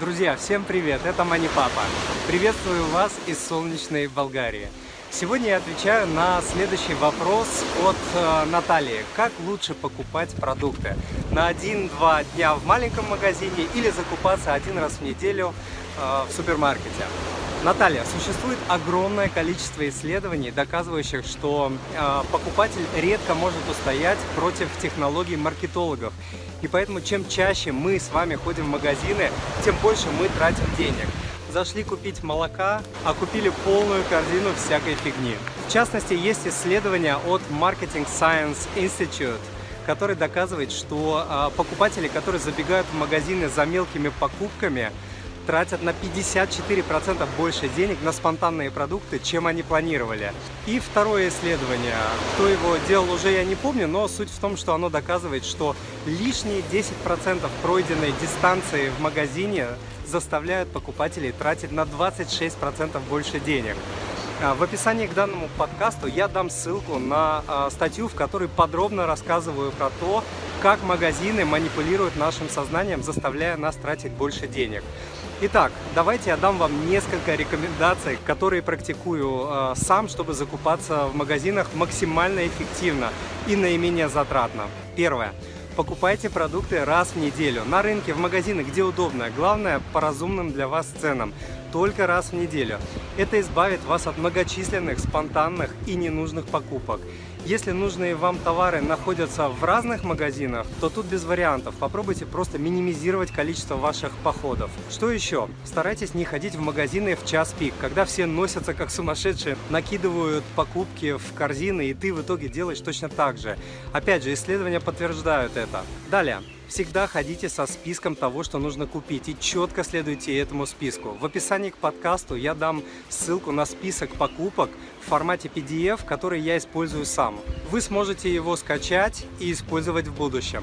Друзья, всем привет! Это Мани Папа. Приветствую вас из солнечной Болгарии. Сегодня я отвечаю на следующий вопрос от э, Натальи. Как лучше покупать продукты? На один-два дня в маленьком магазине или закупаться один раз в неделю э, в супермаркете? Наталья, существует огромное количество исследований, доказывающих, что э, покупатель редко может устоять против технологий маркетологов. И поэтому чем чаще мы с вами ходим в магазины, тем больше мы тратим денег. Зашли купить молока, а купили полную корзину всякой фигни. В частности, есть исследование от Marketing Science Institute, который доказывает, что э, покупатели, которые забегают в магазины за мелкими покупками, тратят на 54% больше денег на спонтанные продукты, чем они планировали. И второе исследование, кто его делал уже я не помню, но суть в том, что оно доказывает, что лишние 10% пройденной дистанции в магазине заставляют покупателей тратить на 26% больше денег. А, в описании к данному подкасту я дам ссылку на а, статью, в которой подробно рассказываю про то, как магазины манипулируют нашим сознанием, заставляя нас тратить больше денег. Итак, давайте я дам вам несколько рекомендаций, которые практикую э, сам, чтобы закупаться в магазинах максимально эффективно и наименее затратно. Первое. Покупайте продукты раз в неделю. На рынке, в магазинах, где удобно. Главное, по разумным для вас ценам. Только раз в неделю. Это избавит вас от многочисленных, спонтанных и ненужных покупок. Если нужные вам товары находятся в разных магазинах, то тут без вариантов. Попробуйте просто минимизировать количество ваших походов. Что еще? Старайтесь не ходить в магазины в час пик, когда все носятся как сумасшедшие, накидывают покупки в корзины, и ты в итоге делаешь точно так же. Опять же, исследования подтверждают это. Далее. Всегда ходите со списком того, что нужно купить и четко следуйте этому списку. В описании к подкасту я дам ссылку на список покупок в формате PDF, который я использую сам. Вы сможете его скачать и использовать в будущем.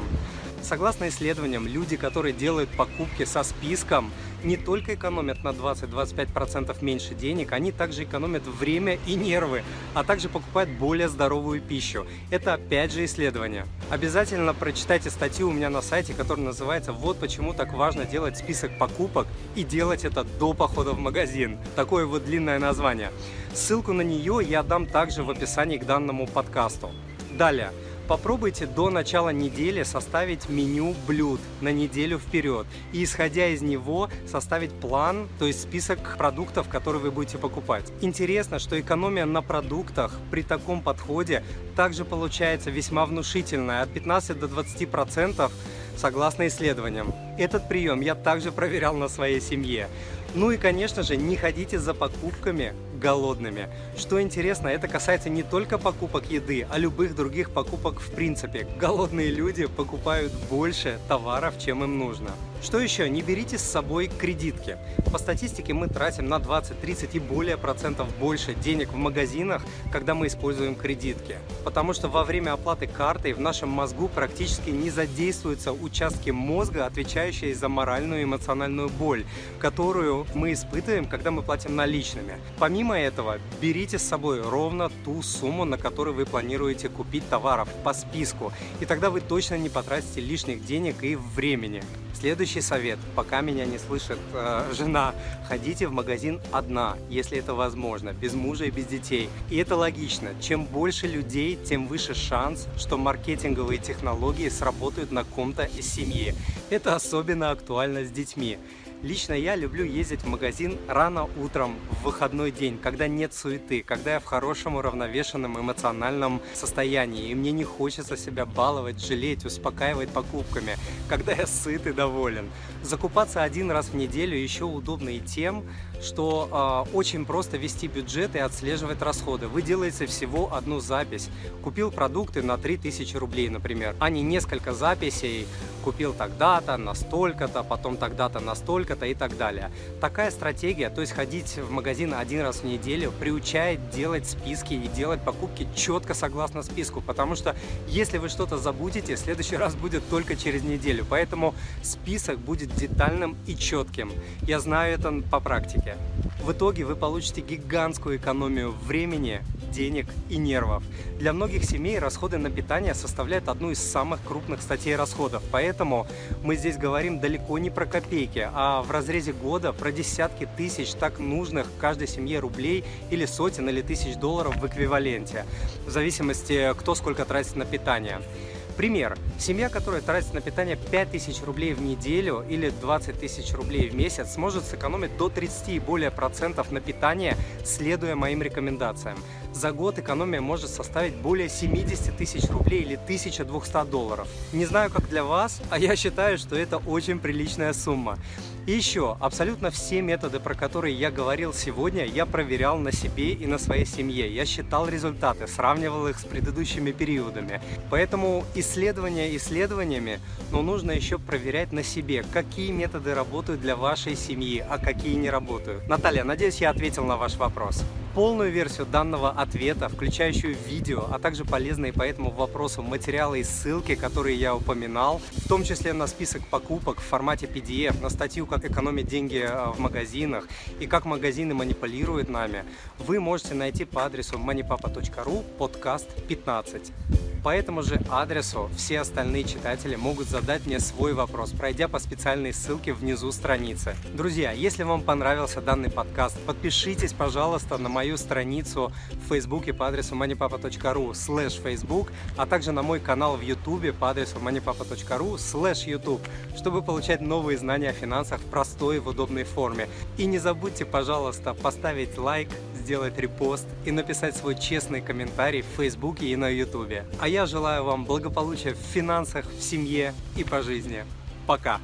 Согласно исследованиям, люди, которые делают покупки со списком, не только экономят на 20-25% меньше денег, они также экономят время и нервы, а также покупают более здоровую пищу. Это опять же исследование. Обязательно прочитайте статью у меня на сайте, которая называется «Вот почему так важно делать список покупок и делать это до похода в магазин». Такое вот длинное название. Ссылку на нее я дам также в описании к данному подкасту. Далее. Попробуйте до начала недели составить меню блюд на неделю вперед и, исходя из него, составить план, то есть список продуктов, которые вы будете покупать. Интересно, что экономия на продуктах при таком подходе также получается весьма внушительная, от 15 до 20 процентов согласно исследованиям. Этот прием я также проверял на своей семье. Ну и, конечно же, не ходите за покупками голодными. Что интересно, это касается не только покупок еды, а любых других покупок в принципе. Голодные люди покупают больше товаров, чем им нужно. Что еще? Не берите с собой кредитки. По статистике мы тратим на 20, 30 и более процентов больше денег в магазинах, когда мы используем кредитки. Потому что во время оплаты картой в нашем мозгу практически не задействуются участки мозга, отвечающие за моральную и эмоциональную боль, которую мы испытываем, когда мы платим наличными. Помимо этого, берите с собой ровно ту сумму, на которую вы планируете купить товаров по списку, и тогда вы точно не потратите лишних денег и времени. Следующий совет, пока меня не слышит э, жена, ходите в магазин одна, если это возможно, без мужа и без детей. И это логично. Чем больше людей, тем выше шанс, что маркетинговые технологии сработают на ком-то из семьи. Это особенно актуально с детьми. Лично я люблю ездить в магазин рано утром в выходной день, когда нет суеты, когда я в хорошем уравновешенном эмоциональном состоянии, и мне не хочется себя баловать, жалеть, успокаивать покупками, когда я сыт и доволен. Закупаться один раз в неделю еще удобно и тем, что э, очень просто вести бюджет и отслеживать расходы. Вы делаете всего одну запись. Купил продукты на 3000 рублей, например, а не несколько записей. Купил тогда-то, настолько-то, потом тогда-то, настолько-то и так далее. Такая стратегия, то есть ходить в магазин один раз в неделю, приучает делать списки и делать покупки четко согласно списку. Потому что если вы что-то забудете, следующий раз будет только через неделю. Поэтому список будет детальным и четким. Я знаю это по практике. В итоге вы получите гигантскую экономию времени денег и нервов. Для многих семей расходы на питание составляют одну из самых крупных статей расходов, поэтому мы здесь говорим далеко не про копейки, а в разрезе года про десятки тысяч так нужных каждой семье рублей или сотен или тысяч долларов в эквиваленте, в зависимости кто сколько тратит на питание. Пример. Семья, которая тратит на питание 5000 рублей в неделю или 20 тысяч рублей в месяц, сможет сэкономить до 30 и более процентов на питание, следуя моим рекомендациям. За год экономия может составить более 70 тысяч рублей или 1200 долларов. Не знаю, как для вас, а я считаю, что это очень приличная сумма. И еще, абсолютно все методы, про которые я говорил сегодня, я проверял на себе и на своей семье. Я считал результаты, сравнивал их с предыдущими периодами. Поэтому исследования исследованиями, но нужно еще проверять на себе, какие методы работают для вашей семьи, а какие не работают. Наталья, надеюсь, я ответил на ваш вопрос. Полную версию данного ответа, включающую видео, а также полезные по этому вопросу материалы и ссылки, которые я упоминал, в том числе на список покупок в формате PDF, на статью «Как экономить деньги э, в магазинах» и «Как магазины манипулируют нами», вы можете найти по адресу moneypapa.ru подкаст 15. По этому же адресу все остальные читатели могут задать мне свой вопрос, пройдя по специальной ссылке внизу страницы. Друзья, если вам понравился данный подкаст, подпишитесь, пожалуйста, на мою страницу в Фейсбуке по адресу moneypapa.ru slash Facebook, а также на мой канал в Ютубе по адресу moneypapa.ru slash YouTube, чтобы получать новые знания о финансах в простой и в удобной форме. И не забудьте, пожалуйста, поставить лайк, сделать репост и написать свой честный комментарий в Фейсбуке и на Ютубе. А я желаю вам благополучия в финансах, в семье и по жизни. Пока!